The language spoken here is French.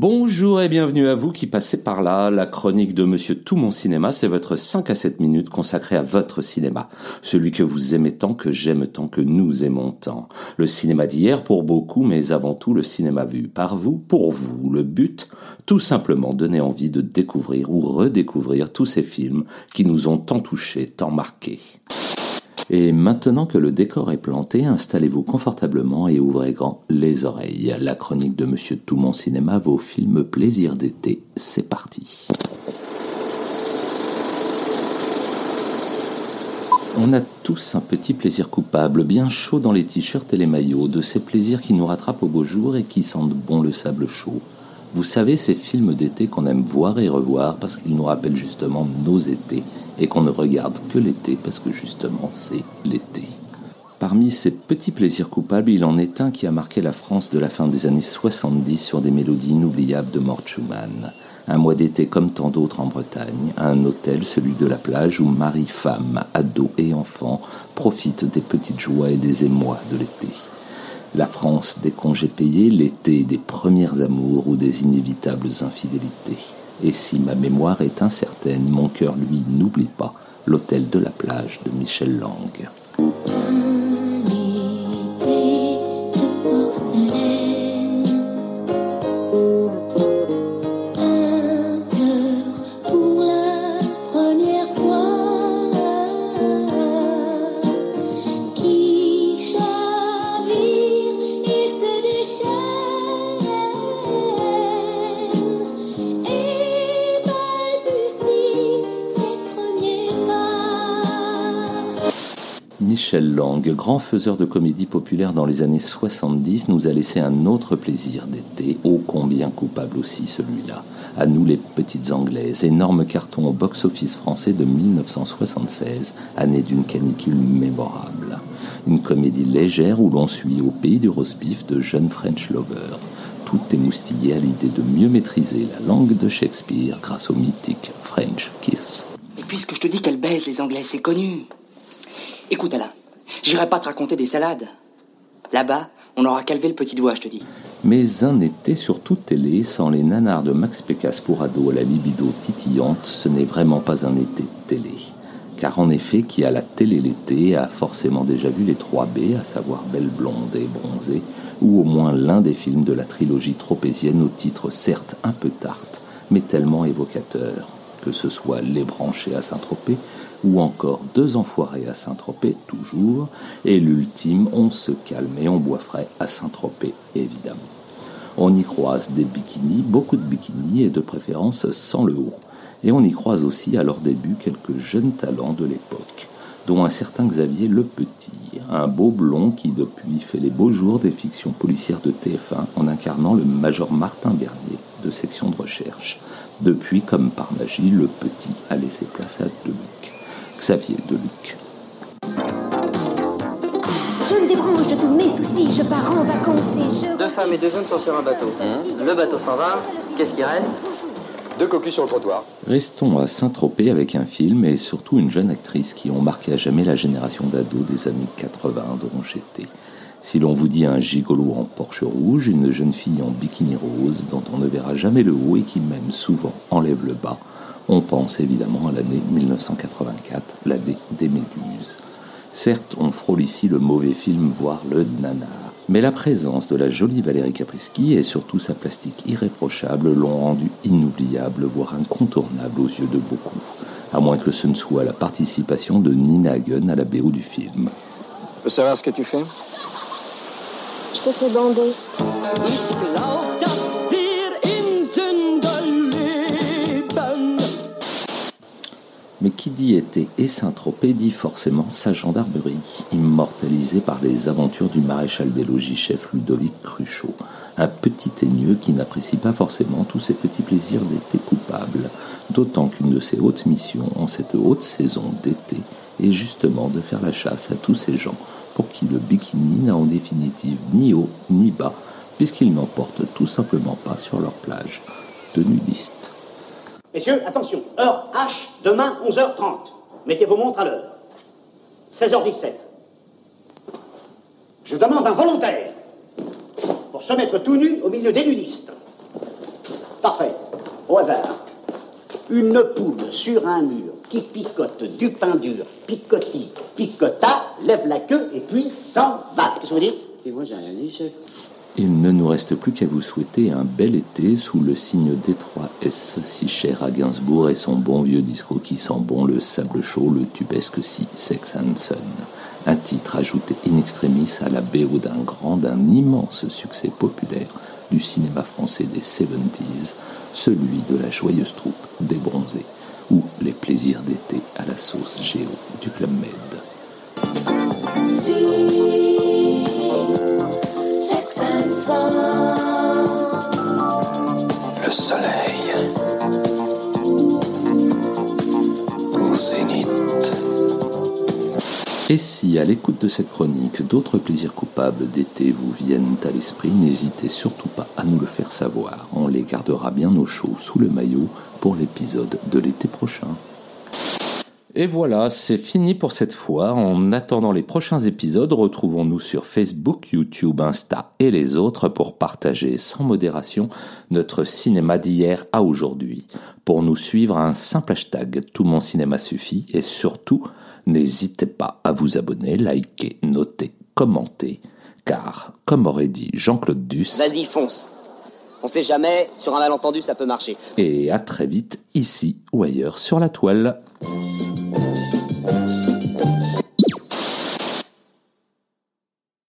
Bonjour et bienvenue à vous qui passez par là. La chronique de Monsieur Tout Mon Cinéma, c'est votre 5 à 7 minutes consacrée à votre cinéma. Celui que vous aimez tant, que j'aime tant, que nous aimons tant. Le cinéma d'hier pour beaucoup, mais avant tout le cinéma vu par vous, pour vous. Le but, tout simplement donner envie de découvrir ou redécouvrir tous ces films qui nous ont tant touchés, tant marqués. Et maintenant que le décor est planté, installez-vous confortablement et ouvrez grand les oreilles. La chronique de Monsieur Tout Mon Cinéma, vos films plaisir d'été, c'est parti. On a tous un petit plaisir coupable, bien chaud dans les t-shirts et les maillots, de ces plaisirs qui nous rattrapent au beau jour et qui sentent bon le sable chaud. Vous savez, ces films d'été qu'on aime voir et revoir parce qu'ils nous rappellent justement nos étés et qu'on ne regarde que l'été parce que justement c'est l'été. Parmi ces petits plaisirs coupables, il en est un qui a marqué la France de la fin des années 70 sur des mélodies inoubliables de Mort Schumann. Un mois d'été comme tant d'autres en Bretagne, un hôtel, celui de la plage, où mari, femme, ados et enfants profitent des petites joies et des émois de l'été. La France des congés payés, l'été des premières amours ou des inévitables infidélités. Et si ma mémoire est incertaine, mon cœur, lui, n'oublie pas l'hôtel de la plage de Michel Lang. Michel Lang, grand faiseur de comédie populaire dans les années 70, nous a laissé un autre plaisir d'été, ô combien coupable aussi celui-là. À nous les petites anglaises, énorme carton au box-office français de 1976, année d'une canicule mémorable. Une comédie légère où l'on suit au pays du roast beef de jeunes French lovers. Tout émoustillé à l'idée de mieux maîtriser la langue de Shakespeare grâce au mythique French Kiss. Et puisque je te dis qu'elle baise les Anglais, c'est connu. Écoute Alain, j'irai pas te raconter des salades. Là-bas, on aura calvé le petit doigt, je te dis. Mais un été sur toute télé, sans les nanars de Max Pécasse pour à la libido titillante, ce n'est vraiment pas un été télé. Car en effet, qui a la télé l'été a forcément déjà vu les 3 B, à savoir Belle Blonde et Bronzée, ou au moins l'un des films de la trilogie tropézienne au titre certes un peu tarte, mais tellement évocateur, que ce soit Les Branchés à Saint-Tropez, ou encore Deux Enfoirés à Saint-Tropez, toujours, et l'ultime On se calme et on boit frais à Saint-Tropez, évidemment. On y croise des bikinis, beaucoup de bikinis, et de préférence sans le haut. Et on y croise aussi à leur début quelques jeunes talents de l'époque, dont un certain Xavier Le Petit, un beau blond qui depuis fait les beaux jours des fictions policières de TF1 en incarnant le major Martin Bernier de section de recherche. Depuis, comme par magie, Le Petit a laissé place à Deluc. Xavier Deluc. Je me débranche de tous mes soucis, je pars en vacances et je... Deux femmes et deux hommes sont sur un bateau. Le bateau s'en va. Qu'est-ce qui reste Deux cocus sur le trottoir. Restons à Saint-Tropez avec un film et surtout une jeune actrice qui ont marqué à jamais la génération d'ados des années 80 dont j'étais. Si l'on vous dit un gigolo en Porsche rouge, une jeune fille en bikini rose dont on ne verra jamais le haut et qui même souvent enlève le bas, on pense évidemment à l'année 1984, l'année des Méduses. Certes, on frôle ici le mauvais film, voire le nanar. Mais la présence de la jolie Valérie Caprisky et surtout sa plastique irréprochable l'ont rendu inoubliable, voire incontournable aux yeux de beaucoup. À moins que ce ne soit la participation de Nina Hagen à la BO du film. Je savoir ce que tu fais Mais qui dit été et Saint-Tropez dit forcément sa gendarmerie, immortalisée par les aventures du maréchal des logis chef Ludovic Cruchot, un petit teigneux qui n'apprécie pas forcément tous ces petits plaisirs d'été coupables, d'autant qu'une de ses hautes missions en cette haute saison d'été est justement de faire la chasse à tous ces gens pour qui le bikini n'a en définitive ni haut ni bas, puisqu'ils n'en portent tout simplement pas sur leur plage de nudistes. Messieurs, attention, heure H, demain 11h30. Mettez vos montres à l'heure. 16h17. Je demande un volontaire pour se mettre tout nu au milieu des nudistes. Parfait. Au hasard. Une poule sur un mur qui picote du pain dur, picoti, picota, lève la queue et puis s'en va. Qu'est-ce que vous dites Moi, j'ai rien dit, chef. Il ne nous reste plus qu'à vous souhaiter un bel été sous le signe d'Étroit S, si cher à Gainsbourg et son bon vieux disco qui sent bon le sable chaud, le tubesque si Sex and. Un titre ajouté in extremis à la BO d'un grand, d'un immense succès populaire du cinéma français des 70s, celui de la joyeuse troupe des bronzés, ou les plaisirs d'été à la sauce géo du Club Med. Le soleil. Au zénith. Et si, à l'écoute de cette chronique, d'autres plaisirs coupables d'été vous viennent à l'esprit, n'hésitez surtout pas à nous le faire savoir. On les gardera bien au chaud sous le maillot pour l'épisode de l'été prochain. Et voilà, c'est fini pour cette fois. En attendant les prochains épisodes, retrouvons-nous sur Facebook, YouTube, Insta et les autres pour partager sans modération notre cinéma d'hier à aujourd'hui. Pour nous suivre, un simple hashtag Tout mon cinéma suffit et surtout, n'hésitez pas à vous abonner, liker, noter, commenter. Car, comme aurait dit Jean-Claude Duss, Vas-y, fonce. On sait jamais, sur un malentendu, ça peut marcher. et à très vite ici ou ailleurs sur la toile.